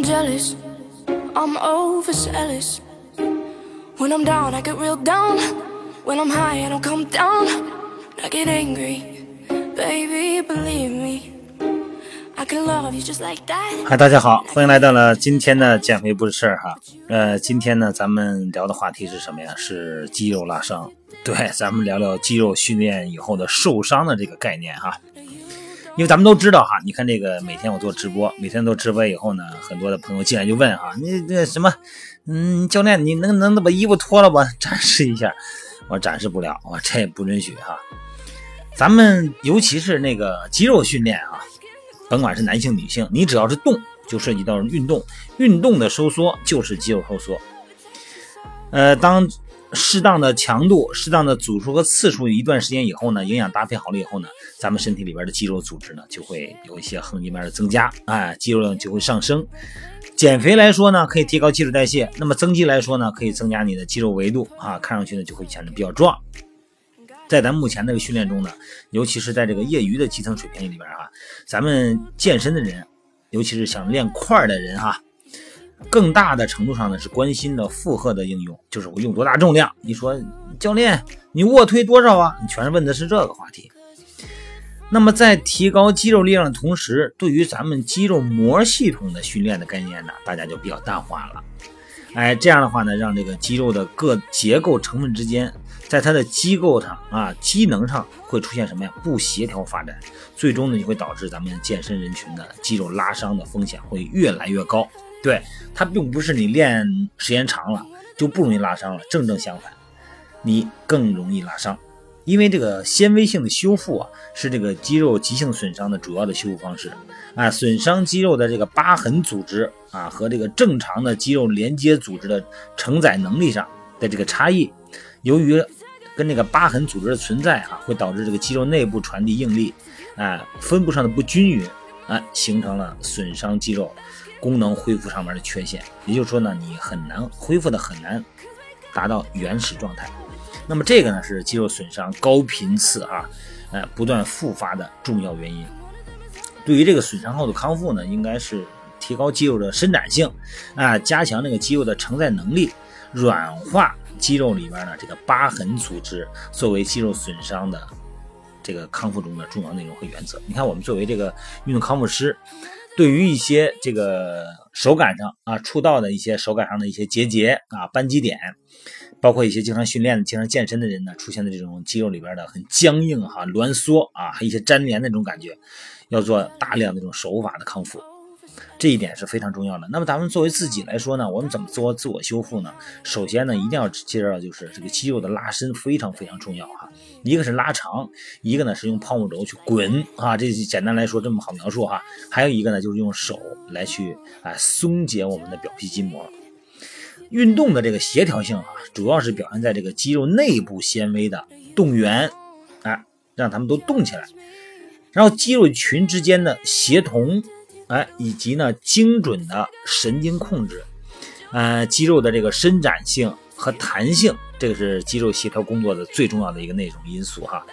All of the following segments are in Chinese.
Jealous, I'm overzealous. When I'm down, I get real down. When I'm high, I don't come down. I get angry, baby, believe me. I can love you just like that. 嗨，大家好，欢迎来到了今天的减肥不是事儿哈。呃，今天呢，咱们聊的话题是什么呀？是肌肉拉伤。对，咱们聊聊肌肉训练以后的受伤的这个概念哈。因为咱们都知道哈，你看这个每天我做直播，每天做直播以后呢，很多的朋友进来就问啊，你那什么，嗯，教练，你能能把衣服脱了吧，展示一下？我展示不了，我这也不允许哈。咱们尤其是那个肌肉训练啊，甭管是男性女性，你只要是动，就涉及到运动，运动的收缩就是肌肉收缩。呃，当适当的强度、适当的组数和次数一段时间以后呢，营养搭配好了以后呢，咱们身体里边的肌肉组织呢就会有一些横截面的增加，啊，肌肉量就会上升。减肥来说呢，可以提高基础代谢；那么增肌来说呢，可以增加你的肌肉维度，啊，看上去呢就会显得比较壮。在咱目前这个训练中呢，尤其是在这个业余的基层水平里边啊，咱们健身的人，尤其是想练块的人哈。更大的程度上呢，是关心的负荷的应用，就是我用多大重量。你说教练，你卧推多少啊？你全是问的是这个话题。那么在提高肌肉力量的同时，对于咱们肌肉膜系统的训练的概念呢，大家就比较淡化了。哎，这样的话呢，让这个肌肉的各结构成分之间，在它的机构上啊，机能上会出现什么呀？不协调发展，最终呢，就会导致咱们健身人群的肌肉拉伤的风险会越来越高。对它并不是你练时间长了就不容易拉伤了，正正相反，你更容易拉伤，因为这个纤维性的修复啊，是这个肌肉急性损伤的主要的修复方式啊，损伤肌肉的这个疤痕组织啊和这个正常的肌肉连接组织的承载能力上的这个差异，由于跟这个疤痕组织的存在啊，会导致这个肌肉内部传递应力啊分布上的不均匀啊，形成了损伤肌肉。功能恢复上面的缺陷，也就是说呢，你很难恢复的很难达到原始状态。那么这个呢是肌肉损伤高频次啊，呃不断复发的重要原因。对于这个损伤后的康复呢，应该是提高肌肉的伸展性啊，加强那个肌肉的承载能力，软化肌肉里边的这个疤痕组织，作为肌肉损伤的这个康复中的重要内容和原则。你看，我们作为这个运动康复师。对于一些这个手感上啊，触到的一些手感上的一些结节啊、扳机点，包括一些经常训练的、经常健身的人呢，出现的这种肌肉里边的很僵硬哈、挛缩啊，还有一些粘连那种感觉，要做大量的这种手法的康复。这一点是非常重要的。那么咱们作为自己来说呢，我们怎么做自我修复呢？首先呢，一定要介绍就是这个肌肉的拉伸非常非常重要哈。一个是拉长，一个呢是用泡沫轴去滚啊。这简单来说这么好描述哈。还有一个呢就是用手来去啊松解我们的表皮筋膜。运动的这个协调性啊，主要是表现在这个肌肉内部纤维的动员啊，让他们都动起来，然后肌肉群之间的协同。哎，以及呢，精准的神经控制，呃，肌肉的这个伸展性和弹性，这个是肌肉协调工作的最重要的一个内容因素哈。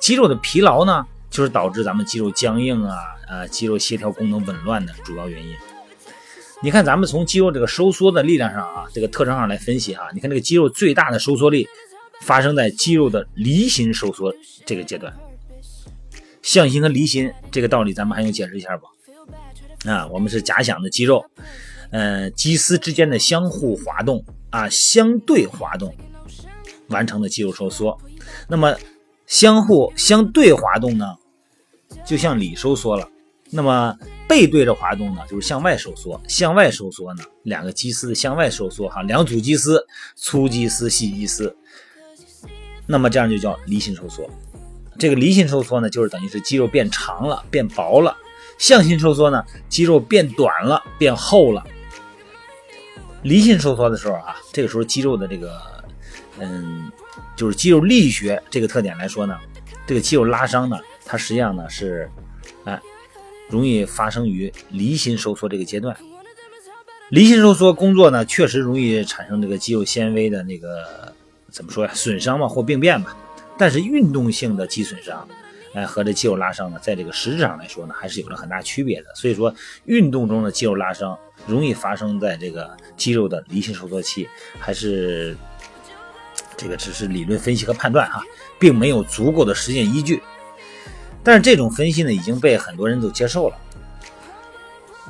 肌肉的疲劳呢，就是导致咱们肌肉僵硬啊，呃，肌肉协调功能紊乱的主要原因。你看，咱们从肌肉这个收缩的力量上啊，这个特征上来分析哈，你看这个肌肉最大的收缩力发生在肌肉的离心收缩这个阶段。向心和离心这个道理，咱们还用解释一下不？啊，我们是假想的肌肉，呃，肌丝之间的相互滑动啊，相对滑动完成的肌肉收缩。那么相互相对滑动呢，就向里收缩了。那么背对着滑动呢，就是向外收缩。向外收缩呢，两个肌丝向外收缩哈，两组肌丝，粗肌丝、细肌丝。那么这样就叫离心收缩。这个离心收缩呢，就是等于是肌肉变长了，变薄了。向心收缩呢，肌肉变短了，变厚了。离心收缩的时候啊，这个时候肌肉的这个，嗯，就是肌肉力学这个特点来说呢，这个肌肉拉伤呢，它实际上呢是，哎，容易发生于离心收缩这个阶段。离心收缩工作呢，确实容易产生这个肌肉纤维的那个怎么说呀，损伤嘛或病变嘛。但是运动性的肌损伤。哎，和这肌肉拉伤呢，在这个实质上来说呢，还是有着很大区别的。所以说，运动中的肌肉拉伤容易发生在这个肌肉的离心收缩期，还是这个只是理论分析和判断哈，并没有足够的实践依据。但是这种分析呢，已经被很多人都接受了。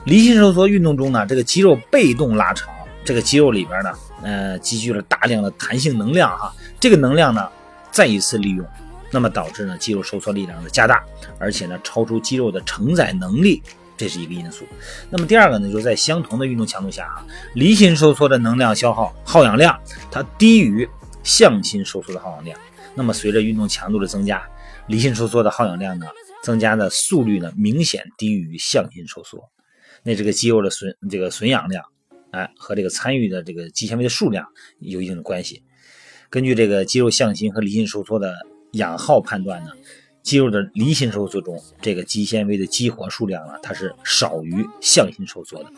离心收缩运动中呢，这个肌肉被动拉长，这个肌肉里边呢，呃，积聚了大量的弹性能量哈，这个能量呢，再一次利用。那么导致呢肌肉收缩力量的加大，而且呢超出肌肉的承载能力，这是一个因素。那么第二个呢，就是在相同的运动强度下啊，离心收缩的能量消耗耗氧量它低于向心收缩的耗氧量。那么随着运动强度的增加，离心收缩的耗氧量呢增加的速率呢明显低于向心收缩。那这个肌肉的损这个损氧量，哎和这个参与的这个肌纤维的数量有一定的关系。根据这个肌肉向心和离心收缩的。氧耗判断呢，肌肉的离心收缩中，这个肌纤维的激活数量呢，它是少于向心收缩的。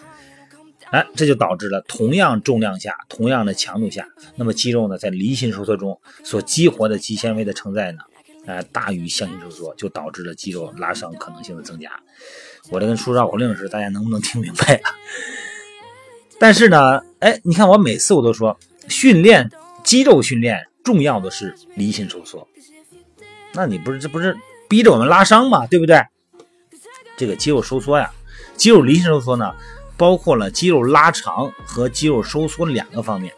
哎，这就导致了同样重量下、同样的强度下，那么肌肉呢在离心收缩中所激活的肌纤维的承载呢，哎大于向心收缩，就导致了肌肉拉伤可能性的增加。我这跟说绕口令似的，大家能不能听明白啊？但是呢，哎，你看我每次我都说，训练肌肉训练重要的是离心收缩。那你不是这不是逼着我们拉伤吗？对不对？这个肌肉收缩呀，肌肉离心收缩呢，包括了肌肉拉长和肌肉收缩两个方面。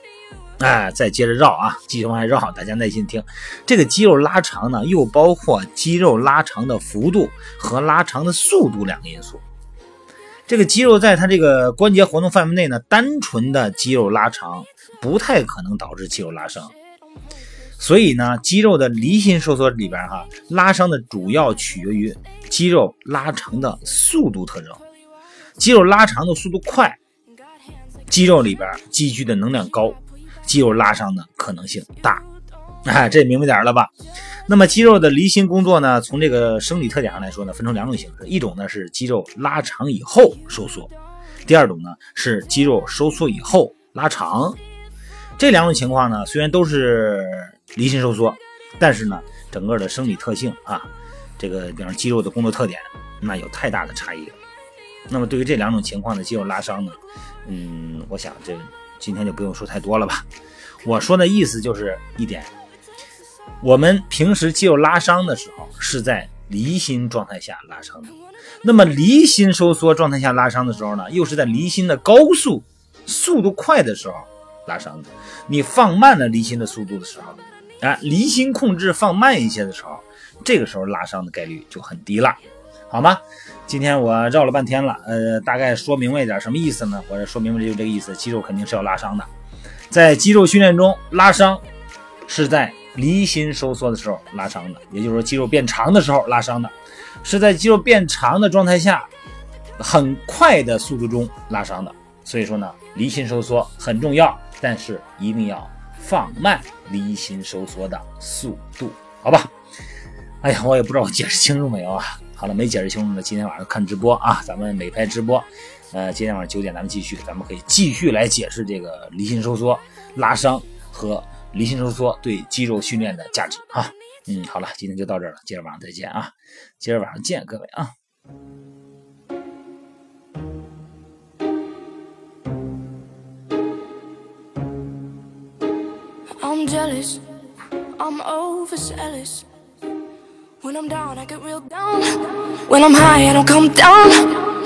哎，再接着绕啊，继续往下绕，大家耐心听。这个肌肉拉长呢，又包括肌肉拉长的幅度和拉长的速度两个因素。这个肌肉在它这个关节活动范围内呢，单纯的肌肉拉长不太可能导致肌肉拉伤。所以呢，肌肉的离心收缩里边哈，拉伤的主要取决于肌肉拉长的速度特征。肌肉拉长的速度快，肌肉里边积聚的能量高，肌肉拉伤的可能性大。哎，这明白点了吧？那么肌肉的离心工作呢，从这个生理特点上来说呢，分成两种形式，一种呢是肌肉拉长以后收缩，第二种呢是肌肉收缩以后拉长。这两种情况呢，虽然都是。离心收缩，但是呢，整个的生理特性啊，这个比方肌肉的工作特点，那有太大的差异了。那么对于这两种情况的肌肉拉伤呢，嗯，我想这今天就不用说太多了吧。我说的意思就是一点，我们平时肌肉拉伤的时候是在离心状态下拉伤的，那么离心收缩状态下拉伤的时候呢，又是在离心的高速、速度快的时候拉伤的。你放慢了离心的速度的时候。啊，离心控制放慢一些的时候，这个时候拉伤的概率就很低了，好吗？今天我绕了半天了，呃，大概说明白一点什么意思呢？或者说明白就这个意思，肌肉肯定是要拉伤的，在肌肉训练中拉伤是在离心收缩的时候拉伤的，也就是说肌肉变长的时候拉伤的，是在肌肉变长的状态下很快的速度中拉伤的。所以说呢，离心收缩很重要，但是一定要。放慢离心收缩的速度，好吧？哎呀，我也不知道我解释清楚没有啊？好了，没解释清楚的，今天晚上看直播啊，咱们美拍直播。呃，今天晚上九点咱们继续，咱们可以继续来解释这个离心收缩拉伤和离心收缩对肌肉训练的价值啊。嗯，好了，今天就到这儿了，今儿晚上再见啊！今儿晚上见，各位啊。I'm jealous, I'm overzealous. When I'm down, I get real down. When I'm high, I don't come down.